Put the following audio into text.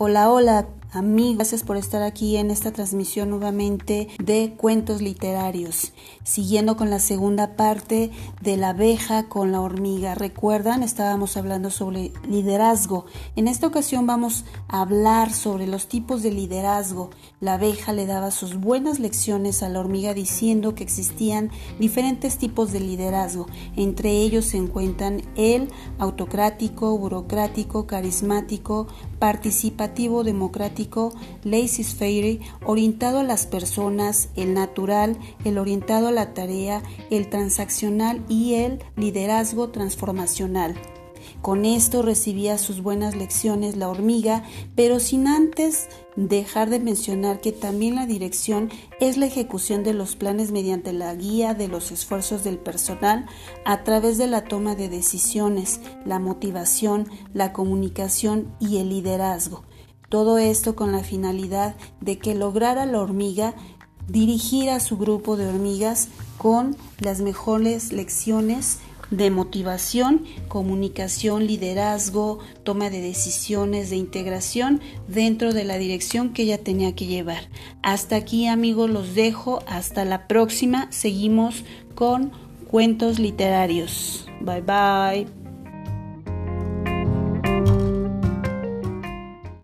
Hola, hola, Amigos, gracias por estar aquí en esta transmisión nuevamente de cuentos literarios. Siguiendo con la segunda parte de la abeja con la hormiga. Recuerdan, estábamos hablando sobre liderazgo. En esta ocasión vamos a hablar sobre los tipos de liderazgo. La abeja le daba sus buenas lecciones a la hormiga diciendo que existían diferentes tipos de liderazgo. Entre ellos se encuentran el autocrático, burocrático, carismático, participativo, democrático laissez-faire, orientado a las personas, el natural, el orientado a la tarea, el transaccional y el liderazgo transformacional. Con esto recibía sus buenas lecciones la hormiga, pero sin antes dejar de mencionar que también la dirección es la ejecución de los planes mediante la guía de los esfuerzos del personal a través de la toma de decisiones, la motivación, la comunicación y el liderazgo. Todo esto con la finalidad de que lograra la hormiga dirigir a su grupo de hormigas con las mejores lecciones de motivación, comunicación, liderazgo, toma de decisiones, de integración dentro de la dirección que ella tenía que llevar. Hasta aquí amigos los dejo, hasta la próxima, seguimos con cuentos literarios. Bye bye.